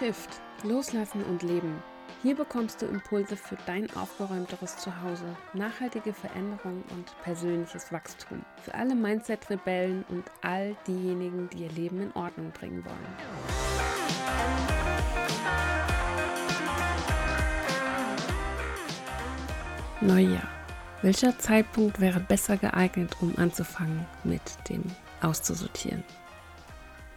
Shift. Loslassen und Leben. Hier bekommst du Impulse für dein aufgeräumteres Zuhause, nachhaltige Veränderung und persönliches Wachstum. Für alle Mindset-Rebellen und all diejenigen, die ihr Leben in Ordnung bringen wollen. Neujahr. Welcher Zeitpunkt wäre besser geeignet, um anzufangen mit dem Auszusortieren?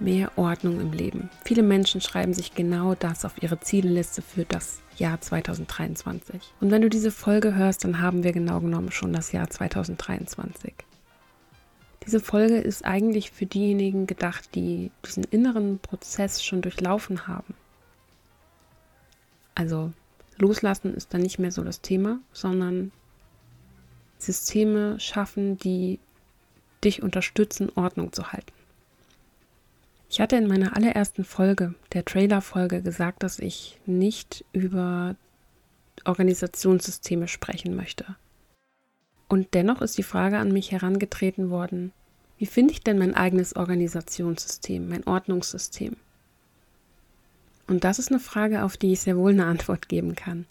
Mehr Ordnung im Leben. Viele Menschen schreiben sich genau das auf ihre Zielliste für das Jahr 2023. Und wenn du diese Folge hörst, dann haben wir genau genommen schon das Jahr 2023. Diese Folge ist eigentlich für diejenigen gedacht, die diesen inneren Prozess schon durchlaufen haben. Also loslassen ist dann nicht mehr so das Thema, sondern Systeme schaffen, die dich unterstützen, Ordnung zu halten. Ich hatte in meiner allerersten Folge, der Trailer-Folge, gesagt, dass ich nicht über Organisationssysteme sprechen möchte. Und dennoch ist die Frage an mich herangetreten worden, wie finde ich denn mein eigenes Organisationssystem, mein Ordnungssystem? Und das ist eine Frage, auf die ich sehr wohl eine Antwort geben kann.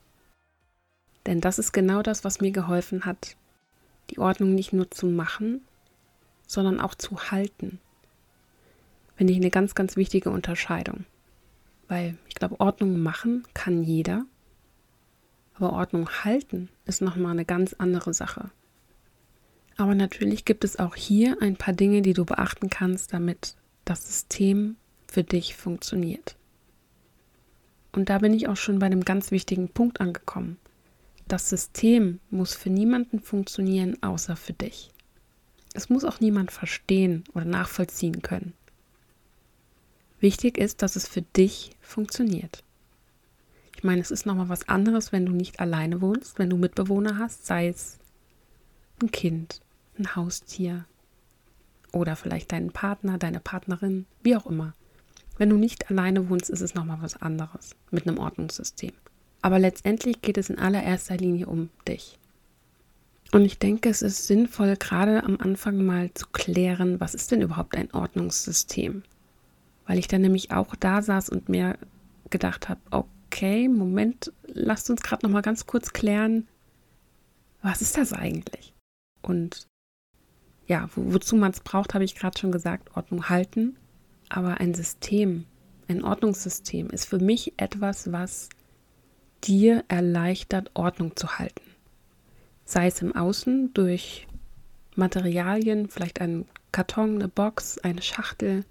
Denn das ist genau das, was mir geholfen hat, die Ordnung nicht nur zu machen, sondern auch zu halten finde ich eine ganz, ganz wichtige Unterscheidung. Weil ich glaube, Ordnung machen kann jeder, aber Ordnung halten ist nochmal eine ganz andere Sache. Aber natürlich gibt es auch hier ein paar Dinge, die du beachten kannst, damit das System für dich funktioniert. Und da bin ich auch schon bei einem ganz wichtigen Punkt angekommen. Das System muss für niemanden funktionieren, außer für dich. Es muss auch niemand verstehen oder nachvollziehen können. Wichtig ist, dass es für dich funktioniert. Ich meine, es ist nochmal was anderes, wenn du nicht alleine wohnst, wenn du Mitbewohner hast, sei es ein Kind, ein Haustier oder vielleicht deinen Partner, deine Partnerin, wie auch immer. Wenn du nicht alleine wohnst, ist es nochmal was anderes mit einem Ordnungssystem. Aber letztendlich geht es in allererster Linie um dich. Und ich denke, es ist sinnvoll, gerade am Anfang mal zu klären, was ist denn überhaupt ein Ordnungssystem? Weil ich dann nämlich auch da saß und mir gedacht habe, okay, Moment, lasst uns gerade noch mal ganz kurz klären, was ist das eigentlich? Und ja, wo, wozu man es braucht, habe ich gerade schon gesagt, Ordnung halten. Aber ein System, ein Ordnungssystem ist für mich etwas, was dir erleichtert, Ordnung zu halten. Sei es im Außen durch Materialien, vielleicht ein Karton, eine Box, eine Schachtel,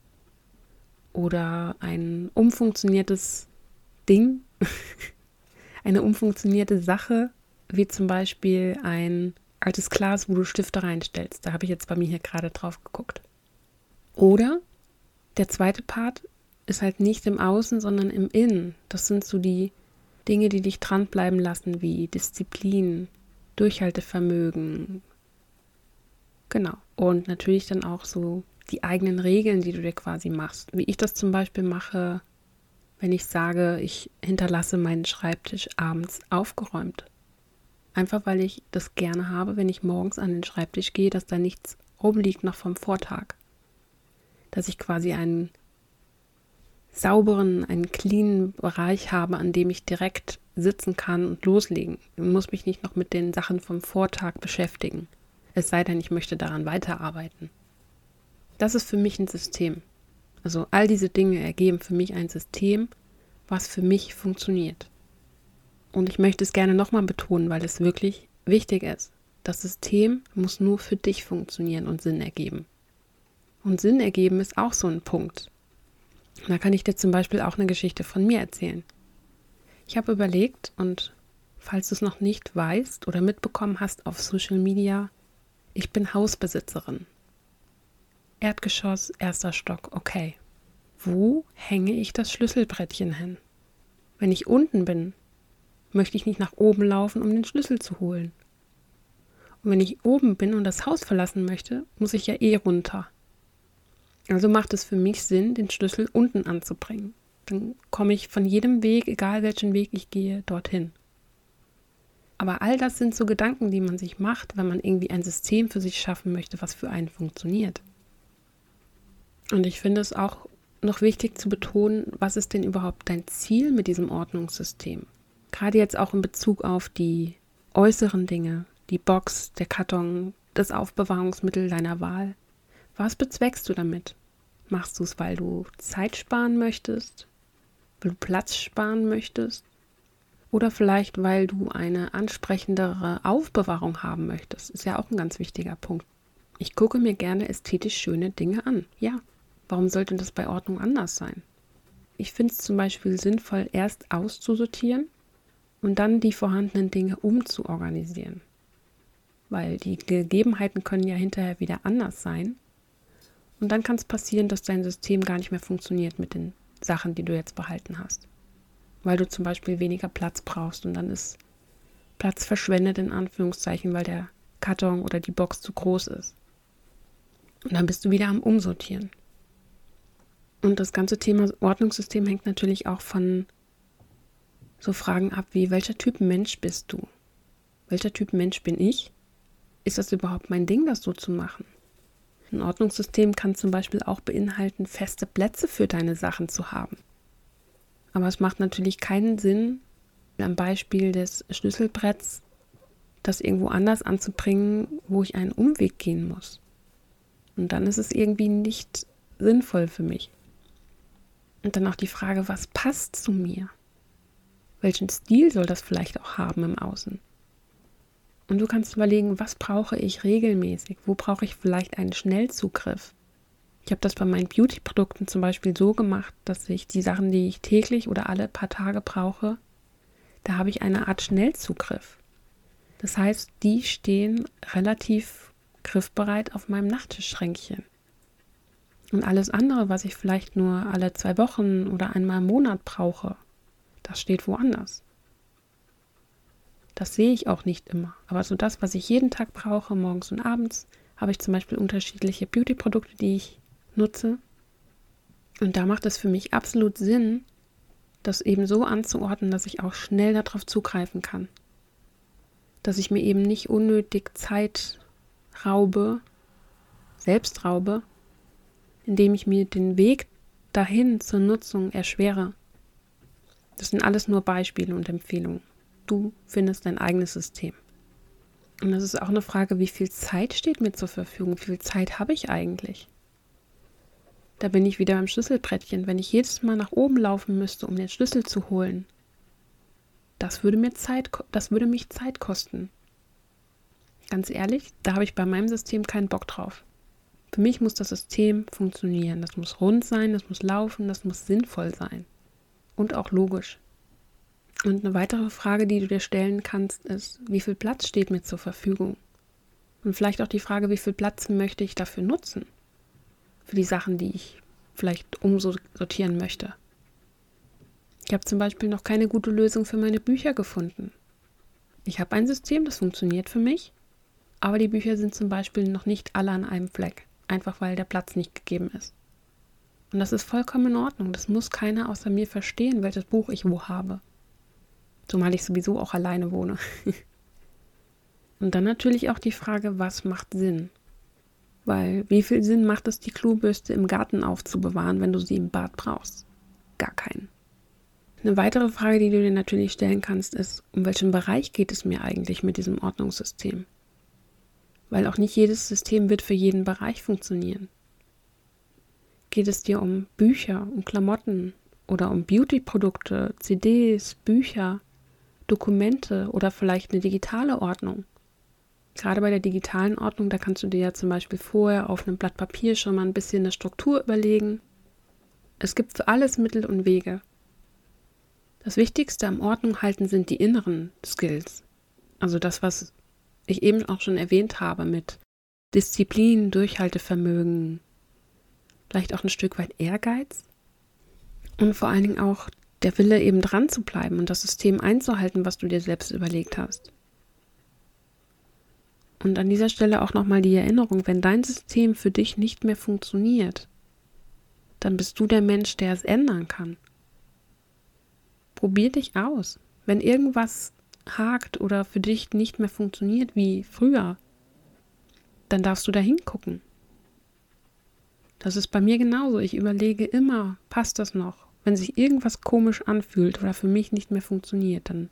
oder ein umfunktioniertes Ding, eine umfunktionierte Sache, wie zum Beispiel ein altes Glas, wo du Stifte reinstellst. Da habe ich jetzt bei mir hier gerade drauf geguckt. Oder der zweite Part ist halt nicht im Außen, sondern im Innen. Das sind so die Dinge, die dich dranbleiben lassen, wie Disziplin, Durchhaltevermögen. Genau. Und natürlich dann auch so die eigenen Regeln, die du dir quasi machst. Wie ich das zum Beispiel mache, wenn ich sage, ich hinterlasse meinen Schreibtisch abends aufgeräumt. Einfach weil ich das gerne habe, wenn ich morgens an den Schreibtisch gehe, dass da nichts rumliegt noch vom Vortag. Dass ich quasi einen sauberen, einen cleanen Bereich habe, an dem ich direkt sitzen kann und loslegen. Ich muss mich nicht noch mit den Sachen vom Vortag beschäftigen. Es sei denn, ich möchte daran weiterarbeiten. Das ist für mich ein System. Also all diese Dinge ergeben für mich ein System, was für mich funktioniert. Und ich möchte es gerne nochmal betonen, weil es wirklich wichtig ist. Das System muss nur für dich funktionieren und Sinn ergeben. Und Sinn ergeben ist auch so ein Punkt. Da kann ich dir zum Beispiel auch eine Geschichte von mir erzählen. Ich habe überlegt und falls du es noch nicht weißt oder mitbekommen hast auf Social Media, ich bin Hausbesitzerin. Erdgeschoss, erster Stock, okay. Wo hänge ich das Schlüsselbrettchen hin? Wenn ich unten bin, möchte ich nicht nach oben laufen, um den Schlüssel zu holen. Und wenn ich oben bin und das Haus verlassen möchte, muss ich ja eh runter. Also macht es für mich Sinn, den Schlüssel unten anzubringen. Dann komme ich von jedem Weg, egal welchen Weg ich gehe, dorthin. Aber all das sind so Gedanken, die man sich macht, wenn man irgendwie ein System für sich schaffen möchte, was für einen funktioniert. Und ich finde es auch noch wichtig zu betonen, was ist denn überhaupt dein Ziel mit diesem Ordnungssystem? Gerade jetzt auch in Bezug auf die äußeren Dinge, die Box, der Karton, das Aufbewahrungsmittel deiner Wahl. Was bezweckst du damit? Machst du es, weil du Zeit sparen möchtest? Weil du Platz sparen möchtest? Oder vielleicht, weil du eine ansprechendere Aufbewahrung haben möchtest? Ist ja auch ein ganz wichtiger Punkt. Ich gucke mir gerne ästhetisch schöne Dinge an. Ja, warum sollte das bei Ordnung anders sein? Ich finde es zum Beispiel sinnvoll, erst auszusortieren und dann die vorhandenen Dinge umzuorganisieren. Weil die Gegebenheiten können ja hinterher wieder anders sein. Und dann kann es passieren, dass dein System gar nicht mehr funktioniert mit den Sachen, die du jetzt behalten hast. Weil du zum Beispiel weniger Platz brauchst und dann ist Platz verschwendet in Anführungszeichen, weil der Karton oder die Box zu groß ist. Und dann bist du wieder am Umsortieren. Und das ganze Thema Ordnungssystem hängt natürlich auch von so Fragen ab wie, welcher Typ Mensch bist du? Welcher Typ Mensch bin ich? Ist das überhaupt mein Ding, das so zu machen? Ein Ordnungssystem kann zum Beispiel auch beinhalten, feste Plätze für deine Sachen zu haben. Aber es macht natürlich keinen Sinn, am Beispiel des Schlüsselbretts das irgendwo anders anzubringen, wo ich einen Umweg gehen muss. Und dann ist es irgendwie nicht sinnvoll für mich. Und dann auch die Frage, was passt zu mir? Welchen Stil soll das vielleicht auch haben im Außen? Und du kannst überlegen, was brauche ich regelmäßig? Wo brauche ich vielleicht einen Schnellzugriff? Ich habe das bei meinen Beauty-Produkten zum Beispiel so gemacht, dass ich die Sachen, die ich täglich oder alle paar Tage brauche, da habe ich eine Art Schnellzugriff. Das heißt, die stehen relativ griffbereit auf meinem Nachttischschränkchen. Und alles andere, was ich vielleicht nur alle zwei Wochen oder einmal im Monat brauche, das steht woanders. Das sehe ich auch nicht immer. Aber so das, was ich jeden Tag brauche, morgens und abends, habe ich zum Beispiel unterschiedliche Beauty-Produkte, die ich nutze. Und da macht es für mich absolut Sinn, das eben so anzuordnen, dass ich auch schnell darauf zugreifen kann. Dass ich mir eben nicht unnötig Zeit raube, selbst raube, indem ich mir den Weg dahin zur Nutzung erschwere. Das sind alles nur Beispiele und Empfehlungen. Du findest dein eigenes System. Und das ist auch eine Frage, wie viel Zeit steht mir zur Verfügung? Wie viel Zeit habe ich eigentlich? Da bin ich wieder beim Schlüsselbrettchen. Wenn ich jedes Mal nach oben laufen müsste, um den Schlüssel zu holen, das würde mir Zeit, das würde mich Zeit kosten. Ganz ehrlich, da habe ich bei meinem System keinen Bock drauf. Für mich muss das System funktionieren. Das muss rund sein, das muss laufen, das muss sinnvoll sein und auch logisch. Und eine weitere Frage, die du dir stellen kannst, ist, wie viel Platz steht mir zur Verfügung? Und vielleicht auch die Frage, wie viel Platz möchte ich dafür nutzen? Für die Sachen, die ich vielleicht umsortieren möchte. Ich habe zum Beispiel noch keine gute Lösung für meine Bücher gefunden. Ich habe ein System, das funktioniert für mich, aber die Bücher sind zum Beispiel noch nicht alle an einem Fleck, einfach weil der Platz nicht gegeben ist. Und das ist vollkommen in Ordnung. Das muss keiner außer mir verstehen, welches Buch ich wo habe. Zumal ich sowieso auch alleine wohne. Und dann natürlich auch die Frage, was macht Sinn? Weil wie viel Sinn macht es, die Klobürste im Garten aufzubewahren, wenn du sie im Bad brauchst? Gar keinen. Eine weitere Frage, die du dir natürlich stellen kannst, ist, um welchen Bereich geht es mir eigentlich mit diesem Ordnungssystem? Weil auch nicht jedes System wird für jeden Bereich funktionieren. Geht es dir um Bücher, um Klamotten oder um Beauty-Produkte, CDs, Bücher, Dokumente oder vielleicht eine digitale Ordnung? Gerade bei der digitalen Ordnung, da kannst du dir ja zum Beispiel vorher auf einem Blatt Papier schon mal ein bisschen eine Struktur überlegen. Es gibt für alles Mittel und Wege. Das Wichtigste am Ordnung halten sind die inneren Skills. Also das, was ich eben auch schon erwähnt habe mit Disziplin, Durchhaltevermögen, vielleicht auch ein Stück weit Ehrgeiz und vor allen Dingen auch der Wille, eben dran zu bleiben und das System einzuhalten, was du dir selbst überlegt hast. Und an dieser Stelle auch nochmal die Erinnerung, wenn dein System für dich nicht mehr funktioniert, dann bist du der Mensch, der es ändern kann. Probier dich aus. Wenn irgendwas hakt oder für dich nicht mehr funktioniert wie früher, dann darfst du da hingucken. Das ist bei mir genauso. Ich überlege immer, passt das noch? Wenn sich irgendwas komisch anfühlt oder für mich nicht mehr funktioniert, dann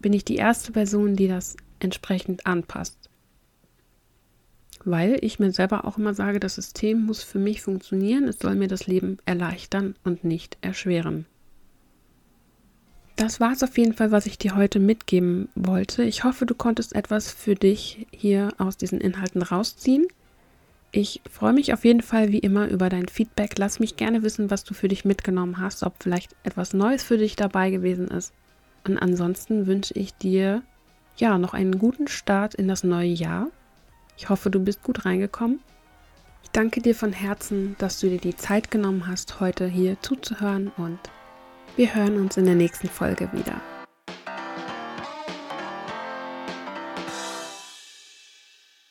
bin ich die erste Person, die das entsprechend anpasst. Weil ich mir selber auch immer sage, das System muss für mich funktionieren, es soll mir das Leben erleichtern und nicht erschweren. Das war es auf jeden Fall, was ich dir heute mitgeben wollte. Ich hoffe, du konntest etwas für dich hier aus diesen Inhalten rausziehen. Ich freue mich auf jeden Fall wie immer über dein Feedback. Lass mich gerne wissen, was du für dich mitgenommen hast, ob vielleicht etwas Neues für dich dabei gewesen ist. Und ansonsten wünsche ich dir ja noch einen guten Start in das neue Jahr. Ich hoffe, du bist gut reingekommen. Ich danke dir von Herzen, dass du dir die Zeit genommen hast, heute hier zuzuhören und wir hören uns in der nächsten Folge wieder.